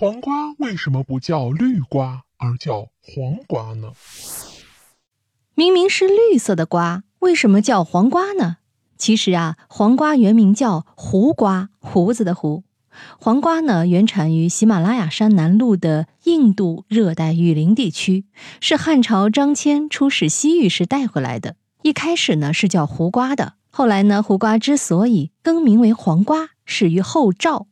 黄瓜为什么不叫绿瓜，而叫黄瓜呢？明明是绿色的瓜，为什么叫黄瓜呢？其实啊，黄瓜原名叫胡瓜，胡子的胡。黄瓜呢，原产于喜马拉雅山南麓的印度热带雨林地区，是汉朝张骞出使西域时带回来的。一开始呢是叫胡瓜的，后来呢胡瓜之所以更名为黄瓜，始于后赵。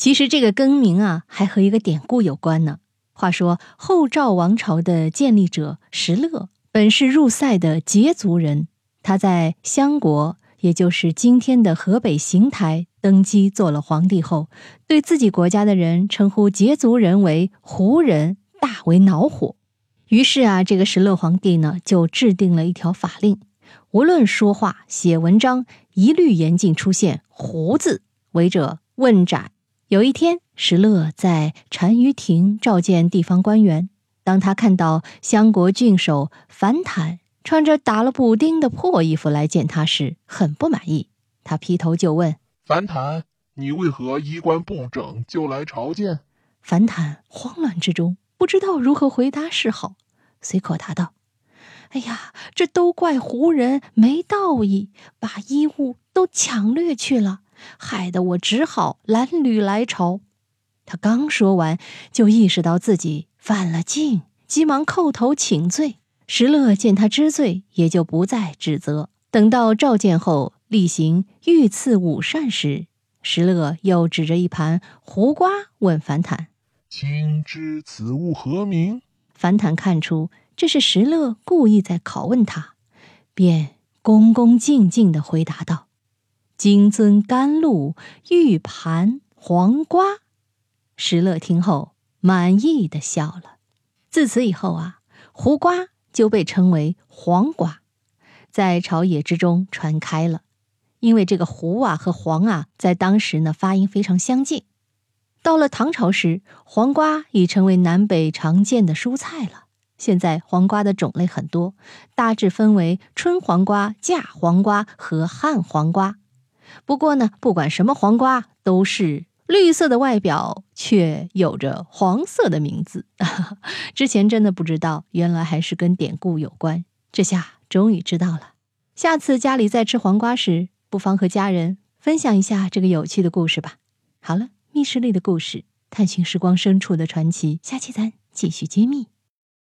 其实这个更名啊，还和一个典故有关呢。话说后赵王朝的建立者石勒，本是入塞的羯族人，他在襄国，也就是今天的河北邢台。登基做了皇帝后，对自己国家的人称呼羯族人为胡人，大为恼火。于是啊，这个石勒皇帝呢，就制定了一条法令：无论说话、写文章，一律严禁出现“胡”字，违者问斩。有一天，石勒在单于庭召见地方官员，当他看到襄国郡守樊坦穿着打了补丁的破衣服来见他时，很不满意。他劈头就问。樊坦，你为何衣冠不整就来朝见？樊坦慌乱之中，不知道如何回答是好，随口答道：“哎呀，这都怪胡人没道义，把衣物都抢掠去了，害得我只好蓝履来朝。”他刚说完，就意识到自己犯了禁，急忙叩头请罪。石勒见他知罪，也就不再指责。等到召见后。例行御赐午膳时，石勒又指着一盘胡瓜问樊坦：“请知此物何名？”樊坦看出这是石勒故意在拷问他，便恭恭敬敬地回答道：“金樽甘露玉盘黄瓜。”石勒听后满意的笑了。自此以后啊，胡瓜就被称为黄瓜，在朝野之中传开了。因为这个“胡”啊和“黄”啊，在当时呢发音非常相近。到了唐朝时，黄瓜已成为南北常见的蔬菜了。现在黄瓜的种类很多，大致分为春黄瓜、架黄瓜和旱黄瓜。不过呢，不管什么黄瓜，都是绿色的外表，却有着黄色的名字。之前真的不知道，原来还是跟典故有关。这下终于知道了。下次家里再吃黄瓜时，不妨和家人分享一下这个有趣的故事吧。好了，密室里的故事，探寻时光深处的传奇，下期咱继续揭秘。